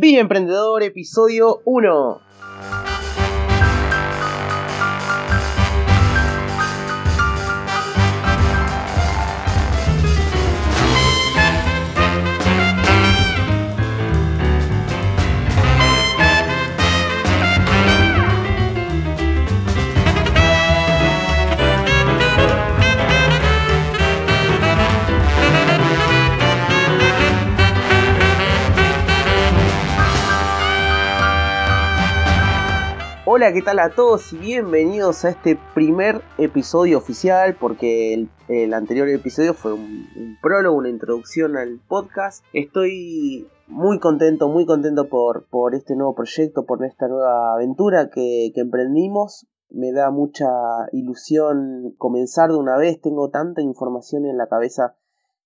Vida Emprendedor, episodio 1. Hola, ¿qué tal a todos y bienvenidos a este primer episodio oficial? Porque el, anterior episodio fue un, prólogo, una introducción al podcast. Estoy muy contento, muy contento por, por este nuevo proyecto, por esta nueva aventura que, que emprendimos. Me da mucha ilusión comenzar de una vez. Tengo tanta información en la cabeza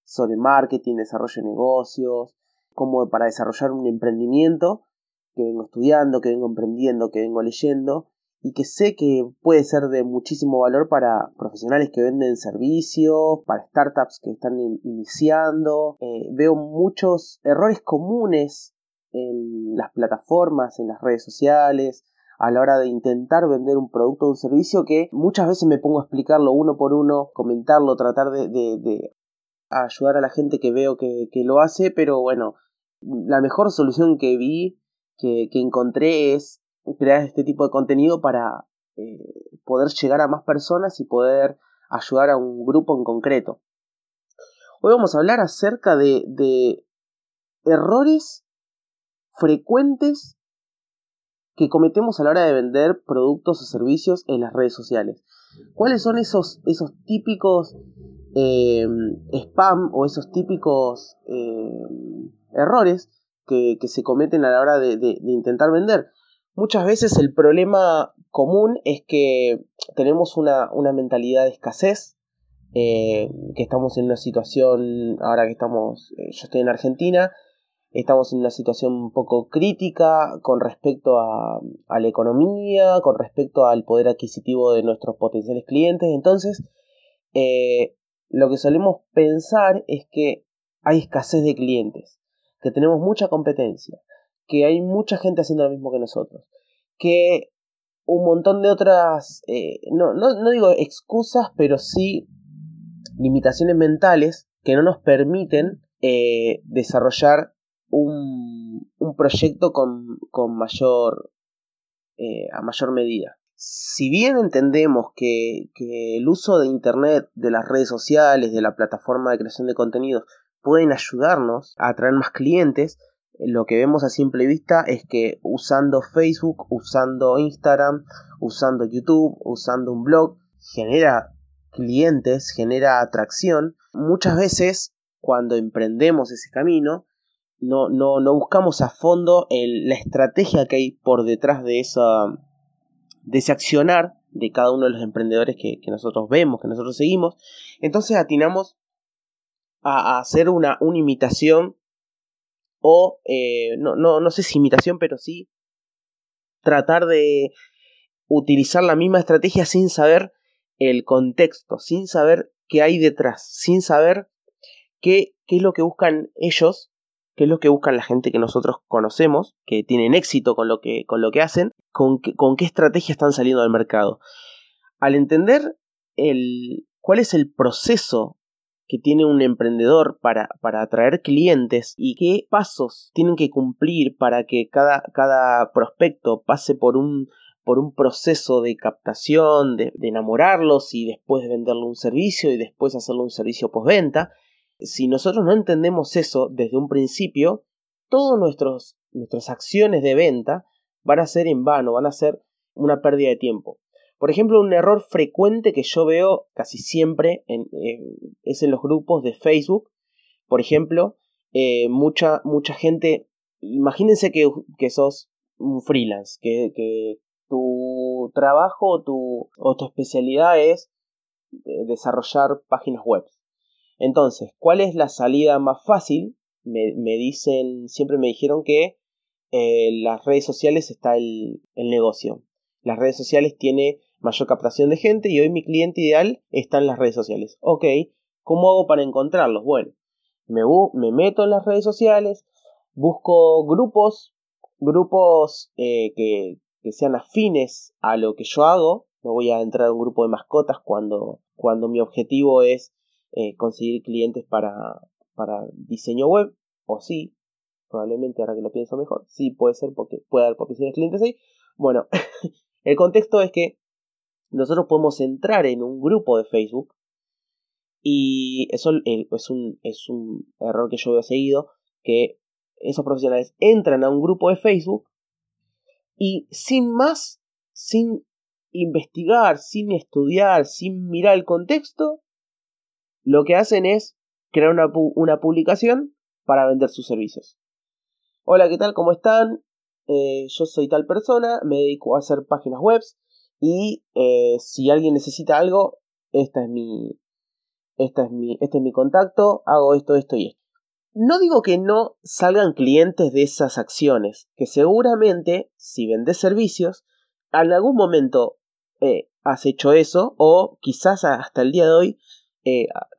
sobre marketing, desarrollo de negocios, como para desarrollar un emprendimiento que vengo estudiando, que vengo emprendiendo, que vengo leyendo y que sé que puede ser de muchísimo valor para profesionales que venden servicios, para startups que están iniciando. Eh, veo muchos errores comunes en las plataformas, en las redes sociales, a la hora de intentar vender un producto o un servicio que muchas veces me pongo a explicarlo uno por uno, comentarlo, tratar de, ayudar a la gente que veo que, que lo hace, pero bueno, la mejor solución que vi que, encontré es crear este tipo de contenido para eh, poder llegar a más personas y poder ayudar a un grupo en concreto. Hoy vamos a hablar acerca de, errores frecuentes que cometemos a la hora de vender productos o servicios en las redes sociales. ¿Cuáles son esos, esos típicos eh, spam o esos típicos eh, errores que, se cometen a la hora de, intentar vender. Muchas veces el problema común es que tenemos una, mentalidad de escasez, eh, que estamos en una situación, ahora que estamos, eh, yo estoy en Argentina, estamos en una situación un poco crítica con respecto a, la economía, con respecto al poder adquisitivo de nuestros potenciales clientes. Entonces, eh, lo que solemos pensar es que hay escasez de clientes que tenemos mucha competencia, que hay mucha gente haciendo lo mismo que nosotros, que un montón de otras, eh, no, no, digo excusas, pero sí limitaciones mentales que no nos permiten eh, desarrollar un, un proyecto con, con mayor, eh, a mayor medida. Si bien entendemos que, que el uso de Internet, de las redes sociales, de la plataforma de creación de contenidos, pueden ayudarnos a atraer más clientes. Lo que vemos a simple vista es que usando Facebook, usando Instagram, usando YouTube, usando un blog, genera clientes, genera atracción. Muchas veces cuando emprendemos ese camino, no, no, no buscamos a fondo la estrategia que hay por detrás de, esa, de ese accionar de cada uno de los emprendedores que, que nosotros vemos, que nosotros seguimos. Entonces atinamos a, hacer una, una, imitación o eh, no, no, no sé si imitación, pero sí tratar de utilizar la misma estrategia sin saber el contexto, sin saber qué hay detrás, sin saber qué, qué es lo que buscan ellos, qué es lo que buscan la gente que nosotros conocemos, que tienen éxito con lo que, con lo que hacen, con, con qué estrategia están saliendo al mercado. Al entender el, cuál es el proceso que tiene un emprendedor para, para atraer clientes y qué pasos tienen que cumplir para que cada, cada prospecto pase por un, por un proceso de captación, de, enamorarlos y después de venderle un servicio y después hacerle un servicio postventa. Si nosotros no entendemos eso desde un principio, todas nuestras acciones de venta van a ser en vano, van a ser una pérdida de tiempo. Por ejemplo, un error frecuente que yo veo casi siempre es en los grupos de Facebook. Por ejemplo, eh, mucha, mucha gente, imagínense que, sos un freelance, que, tu trabajo o tu, tu especialidad es eh, desarrollar páginas web. Entonces, ¿cuál es la salida más fácil? Me, me dicen, siempre me dijeron que en las redes sociales está el, el negocio. Las redes sociales tiene mayor captación de gente y hoy mi cliente ideal está en las redes sociales. Ok, ¿cómo hago para encontrarlos? Bueno, me, me meto en las redes sociales, busco grupos grupos eh, que, que sean afines a lo que yo hago. No voy a entrar a un grupo de mascotas cuando, cuando mi objetivo es eh, conseguir clientes para, para diseño web. O sí, probablemente ahora que lo pienso mejor, sí puede ser porque puede haber potenciales clientes ahí. Bueno, el contexto es que nosotros podemos entrar en un grupo de Facebook y eso es un, es un error que yo veo seguido, que esos profesionales entran a un grupo de Facebook y sin más, sin investigar, sin estudiar, sin mirar el contexto, lo que hacen es crear una, una publicación para vender sus servicios. Hola, ¿qué tal? ¿Cómo están? Eh, yo soy tal persona, me dedico a hacer páginas web y eh, si alguien necesita algo, esta es mi, esta es mi, este es mi contacto, hago esto, esto y esto. No digo que no salgan clientes de esas acciones, que seguramente si vendes servicios, en algún momento eh, has hecho eso o quizás hasta el día de hoy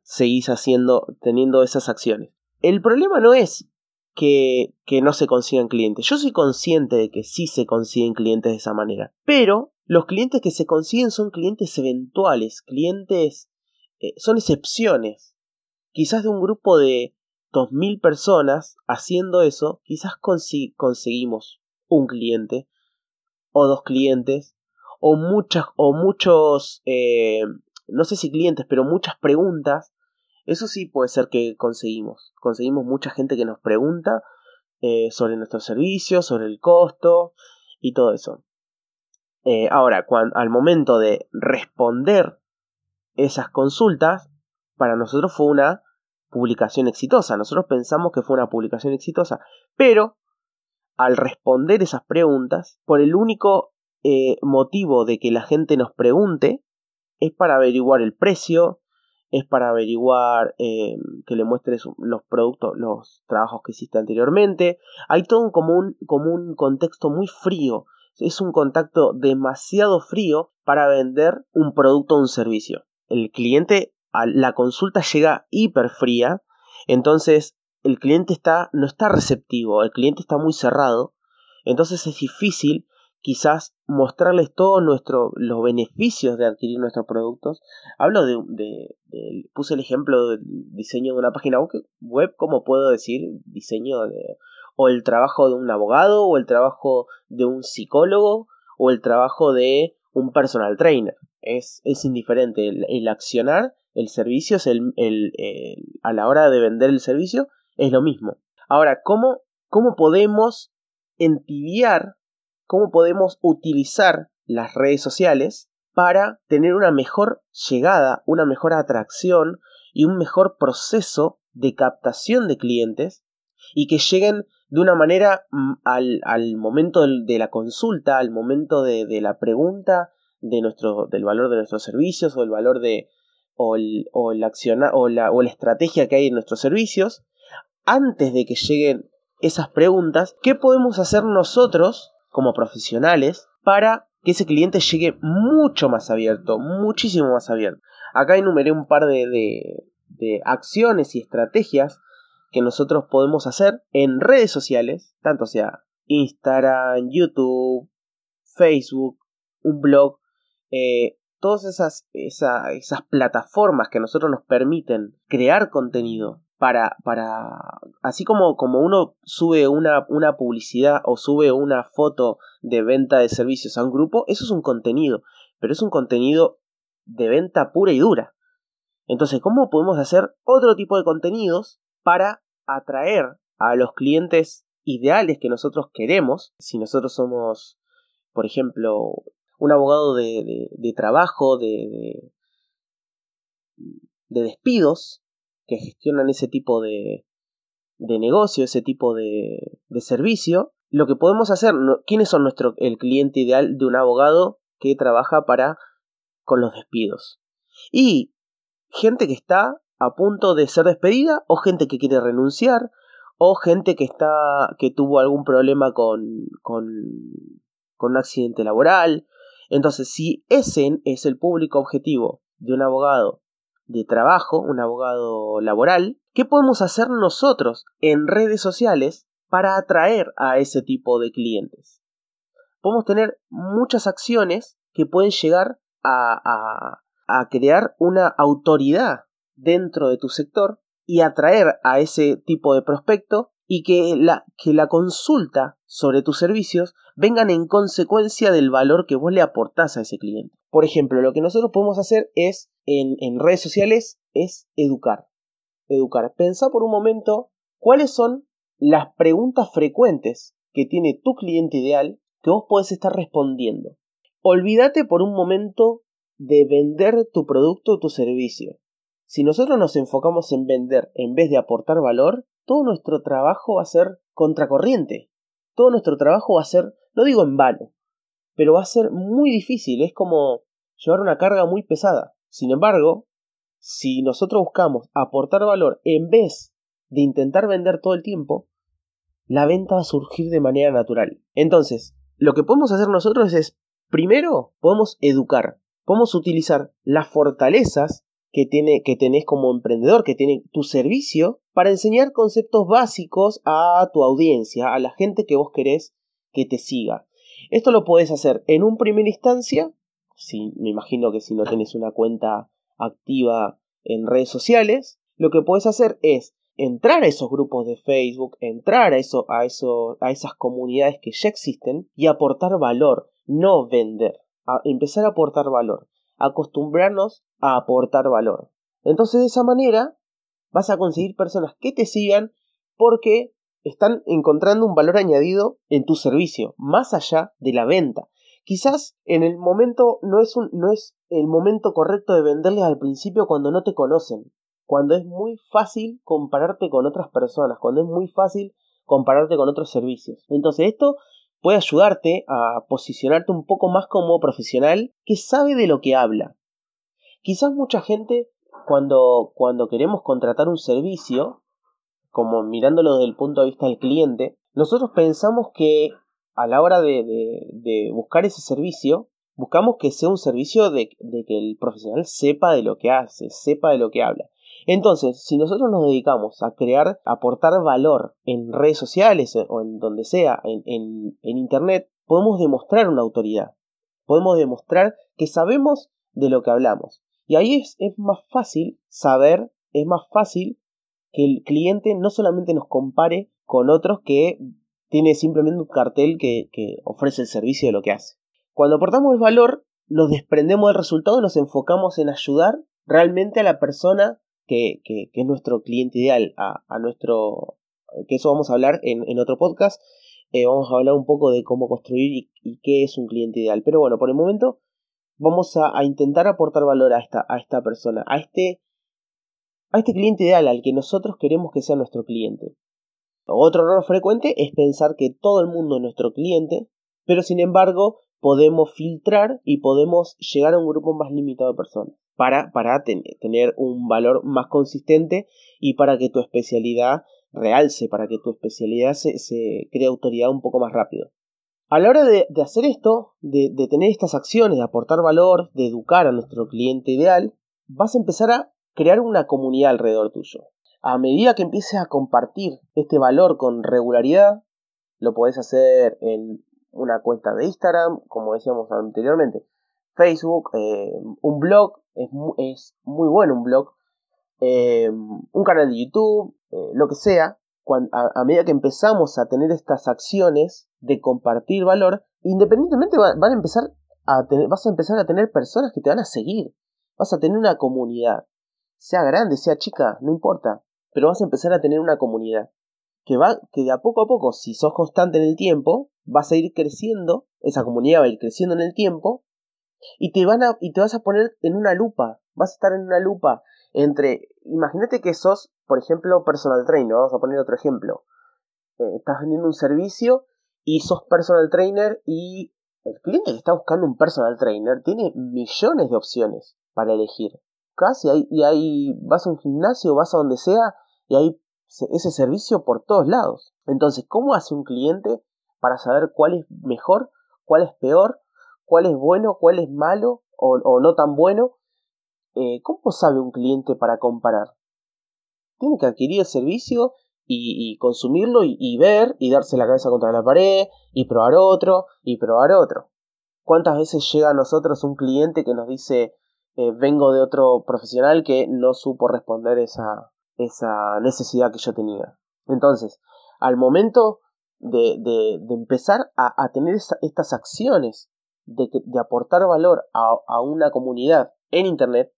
seguís haciendo, teniendo esas acciones. El problema no es que, no se consigan clientes. Yo soy consciente de que sí se consiguen clientes de esa manera. Pero los clientes que se consiguen son clientes eventuales, clientes... Eh, son excepciones. Quizás de un grupo de 2.000 personas haciendo eso, quizás conseguimos un cliente o dos clientes o muchas o muchos eh, no sé si clientes pero muchas preguntas eso sí puede ser que conseguimos conseguimos mucha gente que nos pregunta eh, sobre nuestros servicios sobre el costo y todo eso eh, ahora cuando, al momento de responder esas consultas para nosotros fue una publicación exitosa. Nosotros pensamos que fue una publicación exitosa, pero al responder esas preguntas, por el único eh, motivo de que la gente nos pregunte, es para averiguar el precio, es para averiguar eh, que le muestres los productos, los trabajos que hiciste anteriormente. Hay todo un, como, un, como un contexto muy frío. Es un contacto demasiado frío para vender un producto o un servicio. El cliente la consulta llega hiper fría, entonces el cliente está, no está receptivo, el cliente está muy cerrado, entonces es difícil quizás mostrarles todos los beneficios de adquirir nuestros productos. Hablo de, puse el ejemplo del diseño de una página web, como puedo decir, diseño de, o el trabajo de un abogado, o el trabajo de un psicólogo, o el trabajo de un personal trainer. Es, es indiferente, el accionar el servicio es el, a la hora de vender el servicio es lo mismo. Ahora, ¿cómo, cómo podemos entibiar, cómo podemos utilizar las redes sociales para tener una mejor llegada, una mejor atracción y un mejor proceso de captación de clientes y que lleguen de una manera mm, al, momento de la consulta, al momento de, de la pregunta de nuestro, del valor de nuestros servicios o el valor de, o, la o, la, o la estrategia que hay en nuestros servicios, antes de que lleguen esas preguntas, ¿qué podemos hacer nosotros como profesionales para que ese cliente llegue mucho más abierto, muchísimo más abierto? Acá enumeré un par de, de, acciones y estrategias que nosotros podemos hacer en redes sociales, tanto sea Instagram, YouTube, Facebook, un blog, eh, todas esas, esas plataformas que a nosotros nos permiten crear contenido para, para así como, como uno sube una, una publicidad o sube una foto de venta de servicios a un grupo, eso es un contenido, pero es un contenido de venta pura y dura. Entonces, ¿cómo podemos hacer otro tipo de contenidos para atraer a los clientes ideales que nosotros queremos? Si nosotros somos, por ejemplo, un abogado de, de, trabajo, de, de, despidos, que gestionan ese tipo de, de negocio, ese tipo de, de servicio, lo que podemos hacer, ¿quiénes son nuestro, el cliente ideal de un abogado que trabaja para con los despidos? Y gente que está a punto de ser despedida o gente que quiere renunciar o gente que está que tuvo algún problema con con, con un accidente laboral entonces, si ese es el público objetivo de un abogado de trabajo, un abogado laboral, ¿qué podemos hacer nosotros en redes sociales para atraer a ese tipo de clientes. Podemos tener muchas acciones que pueden llegar a, crear una autoridad dentro de tu sector y atraer a ese tipo de prospecto y que la, que la consulta sobre tus servicios vengan en consecuencia del valor que vos le aportás a ese cliente. Por ejemplo, lo que nosotros podemos hacer es en, redes sociales es educar. Educar. Pensá por un momento cuáles son las preguntas frecuentes que tiene tu cliente ideal que vos podés estar respondiendo. Olvídate por un momento de vender tu producto o tu servicio. Si nosotros nos enfocamos en vender en vez de aportar valor, todo nuestro trabajo va a ser contracorriente. Todo nuestro trabajo va a ser, no digo en vano, pero va a ser muy difícil, es como llevar una carga muy pesada. Sin embargo, si nosotros buscamos aportar valor en vez de intentar vender todo el tiempo, la venta va a surgir de manera natural. Entonces, lo que podemos hacer nosotros es, primero, podemos educar, podemos utilizar las fortalezas que, tiene, que tenés como emprendedor, que tiene tu servicio, para enseñar conceptos básicos a tu audiencia, a la gente que vos querés que te siga. Esto lo podés hacer en un primera instancia, si, me imagino que si no tenés una cuenta activa en redes sociales, lo que podés hacer es entrar a esos grupos de Facebook, entrar a, eso, a, eso, a esas comunidades que ya existen y aportar valor, no vender, empezar a aportar valor acostumbrarnos a aportar valor. Entonces de esa manera vas a conseguir personas que te sigan porque están encontrando un valor añadido en tu servicio, más allá de la venta. Quizás en el momento no es, un, no es el momento correcto de venderles al principio cuando no te conocen, cuando es muy fácil compararte con otras personas, cuando es muy fácil compararte con otros servicios. Entonces esto puede ayudarte a posicionarte un poco más como profesional que sabe de lo que habla. Quizás mucha gente cuando, cuando queremos contratar un servicio, como mirándolo desde el punto de vista del cliente, nosotros pensamos que a la hora de, de, buscar ese servicio, buscamos que sea un servicio de, de, que el profesional sepa de lo que hace, sepa de lo que habla. Entonces, si nosotros nos dedicamos a crear, aportar valor en redes sociales o en donde sea, en, en, Internet, podemos demostrar una autoridad. Podemos demostrar que sabemos de lo que hablamos. Y ahí es, es más fácil saber, es más fácil que el cliente no solamente nos compare con otros que tiene simplemente un cartel que, que, ofrece el servicio de lo que hace. Cuando aportamos el valor, nos desprendemos del resultado y nos enfocamos en ayudar realmente a la persona que, que, es nuestro cliente ideal, a, a, nuestro, que eso vamos a hablar en, en otro podcast, eh, vamos a hablar un poco de cómo construir y, qué es un cliente ideal. Pero bueno, por el momento vamos a, a, intentar aportar valor a esta, a esta persona, a este, a este cliente ideal, al que nosotros queremos que sea nuestro cliente. Otro error frecuente es pensar que todo el mundo es nuestro cliente, pero sin embargo podemos filtrar y podemos llegar a un grupo más limitado de personas para, para tener un valor más consistente y para que tu especialidad realce, para que tu especialidad se, se cree autoridad un poco más rápido. A la hora de, de hacer esto, de, de, tener estas acciones, de aportar valor, de educar a nuestro cliente ideal, vas a empezar a crear una comunidad alrededor tuyo. A medida que empieces a compartir este valor con regularidad, lo podés hacer en una cuenta de Instagram, como decíamos anteriormente, Facebook, eh, un blog, es, es, muy bueno un blog, eh, un canal de YouTube, eh, lo que sea, a, medida que empezamos a tener estas acciones de compartir valor, independientemente van a empezar a tener, vas a empezar a tener personas que te van a seguir, vas a tener una comunidad, sea grande, sea chica, no importa, pero vas a empezar a tener una comunidad que va, que de a poco a poco, si sos constante en el tiempo, vas a ir creciendo, esa comunidad va a ir creciendo en el tiempo y te van a y te vas a poner en una lupa, vas a estar en una lupa entre imagínate que sos, por ejemplo, personal trainer, vamos a poner otro ejemplo. Eh, estás vendiendo un servicio y sos personal trainer y el cliente que está buscando un personal trainer tiene millones de opciones para elegir. Casi y ahí vas a un gimnasio, vas a donde sea y hay ese servicio por todos lados. Entonces, ¿cómo hace un cliente para saber cuál es mejor, cuál es peor cuál es bueno, cuál es malo o, no tan bueno. Eh, ¿Cómo sabe un cliente para comparar? Tiene que adquirir el servicio y, consumirlo y, ver y darse la cabeza contra la pared y probar otro y probar otro. ¿Cuántas veces llega a nosotros un cliente que nos dice eh, vengo de otro profesional que no supo responder esa, esa necesidad que yo tenía? Entonces, al momento de, de, empezar a, tener estas acciones de, de aportar valor a, a una comunidad en Internet,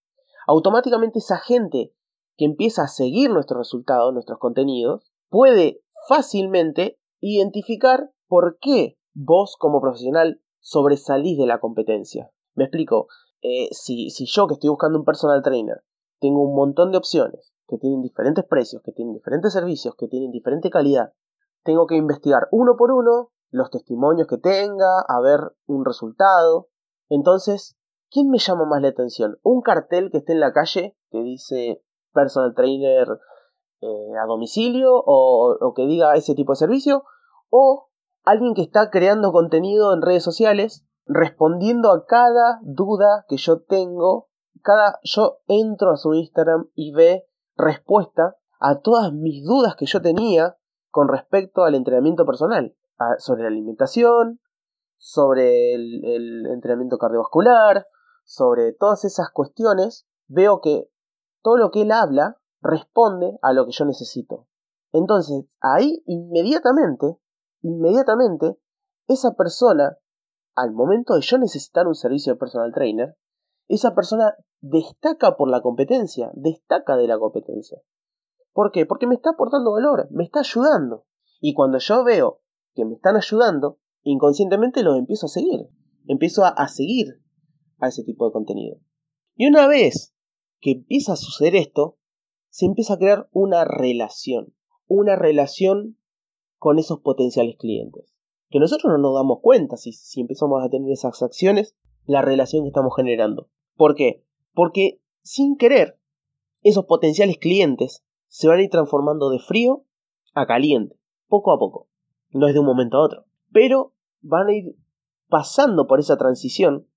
automáticamente esa gente que empieza a seguir nuestros resultados, nuestros contenidos, puede fácilmente identificar por qué vos como profesional sobresalís de la competencia. Me explico, eh, si, si yo que estoy buscando un personal trainer tengo un montón de opciones que tienen diferentes precios, que tienen diferentes servicios, que tienen diferente calidad, tengo que investigar uno por uno los testimonios que tenga, a ver un resultado. Entonces, ¿quién me llama más la atención? ¿Un cartel que esté en la calle que dice personal trainer eh, a domicilio o, que diga ese tipo de servicio, o alguien que está creando contenido en redes sociales respondiendo a cada duda que yo tengo, cada yo entro a su Instagram y ve respuesta a todas mis dudas que yo tenía con respecto al entrenamiento personal, sobre la alimentación, sobre el entrenamiento cardiovascular, sobre todas esas cuestiones, veo que todo lo que él habla responde a lo que yo necesito. Entonces, ahí inmediatamente, inmediatamente, esa persona, al momento de yo necesitar un servicio de personal trainer, esa persona destaca por la competencia, destaca de la competencia. ¿Por qué? Porque me está aportando valor, me está ayudando. Y cuando yo veo que me están ayudando, inconscientemente los empiezo a seguir. Empiezo a, seguir a ese tipo de contenido. Y una vez que empieza a suceder esto, se empieza a crear una relación, una relación con esos potenciales clientes. Que nosotros no nos damos cuenta si empezamos a tener esas acciones, la relación que estamos generando. ¿Por qué? Porque sin querer, esos potenciales clientes se van a ir transformando de frío a caliente, poco a poco. No es de un momento a otro. Pero van a ir pasando por esa transición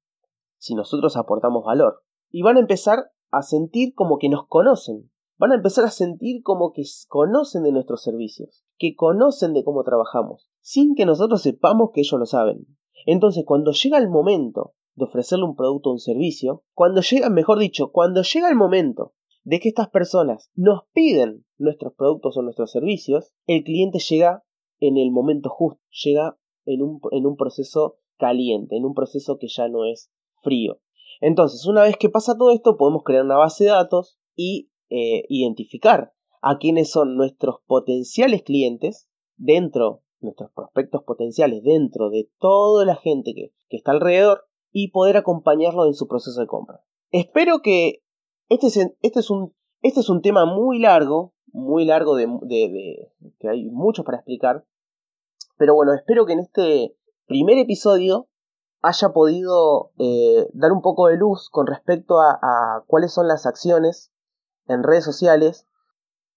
si nosotros aportamos valor. Y van a empezar a sentir como que nos conocen. Van a empezar a sentir como que conocen de nuestros servicios, que conocen de cómo trabajamos, sin que nosotros sepamos que ellos lo saben. Entonces, cuando llega el momento de ofrecerle un producto o un servicio, cuando llega, mejor dicho, cuando llega el momento de que estas personas nos piden nuestros productos o nuestros servicios, el cliente llega en el momento justo, llega en un, en un proceso caliente, en un proceso que ya no es frío. Entonces, una vez que pasa todo esto, podemos crear una base de datos y eh, identificar a quiénes son nuestros potenciales clientes dentro, nuestros prospectos potenciales dentro de toda la gente que, está alrededor y poder acompañarlo en su proceso de compra. Espero que este es, este es, un, este es un tema muy largo, muy largo de, de, que hay mucho para explicar, pero bueno, espero que en este primer episodio haya podido eh, dar un poco de luz con respecto a, cuáles son las acciones en redes sociales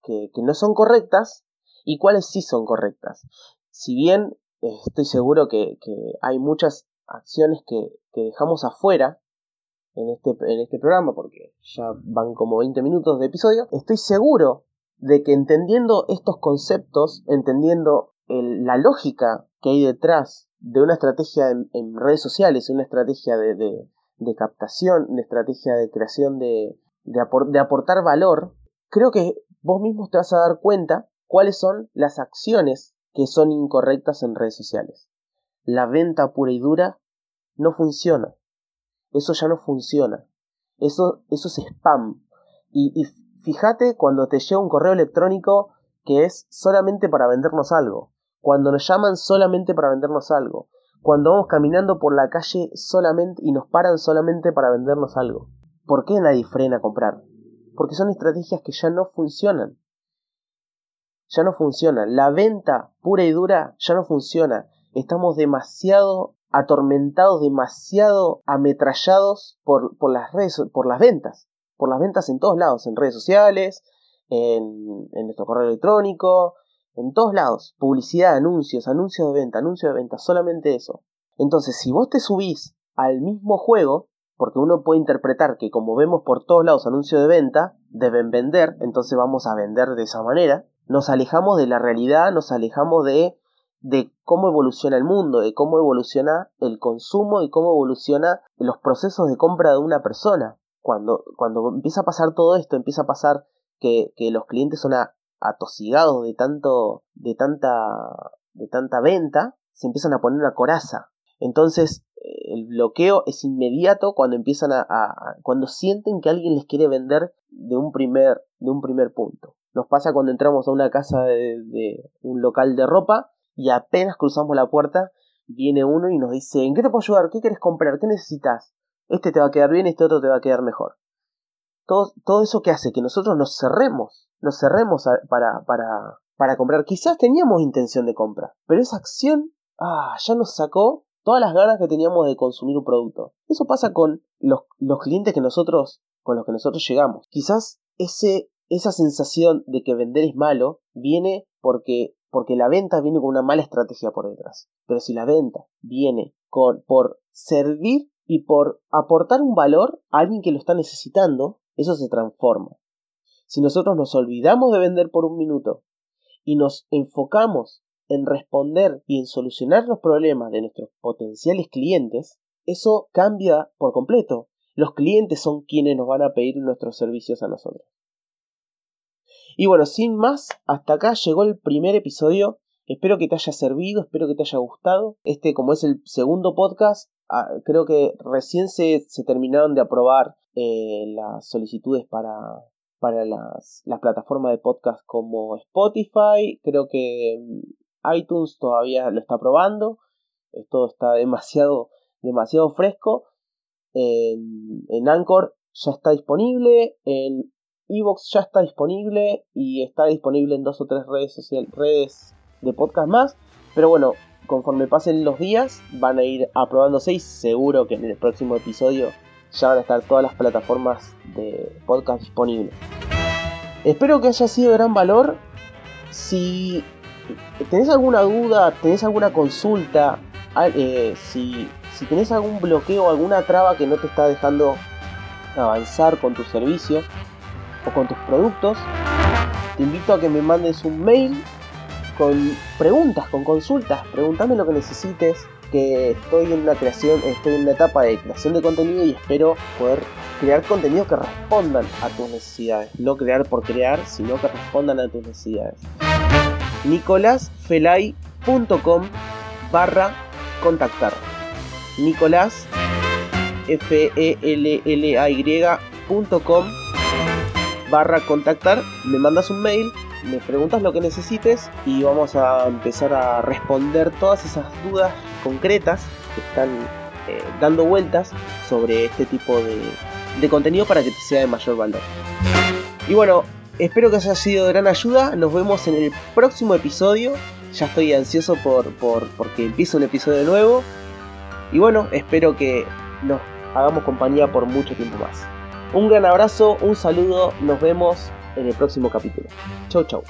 que, no son correctas y cuáles sí son correctas. Si bien eh, estoy seguro que, hay muchas acciones que, dejamos afuera en este, en este programa, porque ya van como 20 minutos de episodio, estoy seguro de que entendiendo estos conceptos, entendiendo la lógica que hay detrás de una estrategia en, redes sociales, una estrategia de, de, captación, una estrategia de creación de, de, aportar valor, creo que vos mismos te vas a dar cuenta cuáles son las acciones que son incorrectas en redes sociales. La venta pura y dura no funciona. Eso ya no funciona. Eso, eso es spam. Y, y fíjate cuando te llega un correo electrónico que es solamente para vendernos algo cuando nos llaman solamente para vendernos algo, cuando vamos caminando por la calle solamente y nos paran solamente para vendernos algo. ¿Por qué nadie frena a comprar? Porque son estrategias que ya no funcionan. Ya no funcionan. La venta pura y dura ya no funciona. Estamos demasiado atormentados, demasiado ametrallados por, por las redes, por las ventas. Por las ventas en todos lados, en redes sociales, en, en nuestro correo electrónico, en todos lados. Publicidad, anuncios, anuncios de venta, anuncios de venta, solamente eso. Entonces, si vos te subís al mismo juego, porque uno puede interpretar que como vemos por todos lados anuncios de venta, deben vender, entonces vamos a vender de esa manera. Nos alejamos de la realidad, nos alejamos de, de cómo evoluciona el mundo, de cómo evoluciona el consumo y cómo evoluciona los procesos de compra de una persona. Cuando, cuando empieza a pasar todo esto, empieza a pasar que, que los clientes son atosigados de tanto, de tanta, de tanta venta, se empiezan a poner una coraza. Entonces, el bloqueo es inmediato cuando empiezan a, cuando sienten que alguien les quiere vender de un primer de un primer punto nos pasa cuando entramos a una casa de, un local de ropa y apenas cruzamos la puerta viene uno y nos dice ¿en qué te puedo ayudar? ¿qué quieres comprar? ¿qué necesitas? este te va a quedar bien este otro te va a quedar mejor todo, todo eso que hace que nosotros nos cerremos nos cerremos para, para, para comprar quizás teníamos intención de compra pero esa acción ah, ya nos sacó todas las ganas que teníamos de consumir un producto. Eso pasa con los, los clientes que nosotros, con los que nosotros llegamos. Quizás ese, esa sensación de que vender es malo viene porque, porque la venta viene con una mala estrategia por detrás. Pero si la venta viene con, por servir y por aportar un valor a alguien que lo está necesitando, eso se transforma. Si nosotros nos olvidamos de vender por un minuto y nos enfocamos en responder y en solucionar los problemas de nuestros potenciales clientes, eso cambia por completo. Los clientes son quienes nos van a pedir nuestros servicios a nosotros. Y bueno, sin más, hasta acá llegó el primer episodio. Espero que te haya servido, espero que te haya gustado. Este, como es el segundo podcast, ah, creo que recién se, terminaron de aprobar eh, las solicitudes para, para las, plataformas de podcast como Spotify. Creo que iTunes todavía lo está probando. Esto está demasiado, demasiado fresco. En, en Anchor ya está disponible. En Evox ya está disponible. Y está disponible en dos o tres redes sociales, redes de podcast más. Pero bueno, conforme pasen los días, van a ir aprobándose y seguro que en el próximo episodio ya van a estar todas las plataformas de podcast disponibles. Espero que haya sido de gran valor. Si ¿Tenés alguna duda? ¿Tenés alguna consulta? Eh, si, si tenés algún bloqueo, alguna traba que no te está dejando avanzar con tus servicios o con tus productos, te invito a que me mandes un mail con preguntas, con consultas, preguntame lo que necesites, que estoy en una creación, estoy en una etapa de creación de contenido y espero poder crear contenido que respondan a tus necesidades, no crear por crear, sino que respondan a tus necesidades. nicolasfelay.com barra contactar. Nicolás f e l l a barra contactar, me mandas un mail, me preguntas lo que necesites y vamos a empezar a responder todas esas dudas concretas que están eh, dando vueltas sobre este tipo de, de contenido para que te sea de mayor valor. Y bueno, Espero que haya sido de gran ayuda. Nos vemos en el próximo episodio. Ya estoy ansioso por, por porque empiece un episodio nuevo. Y bueno, espero que nos hagamos compañía por mucho tiempo más. Un gran abrazo, un saludo, nos vemos en el próximo capítulo. Chau chau.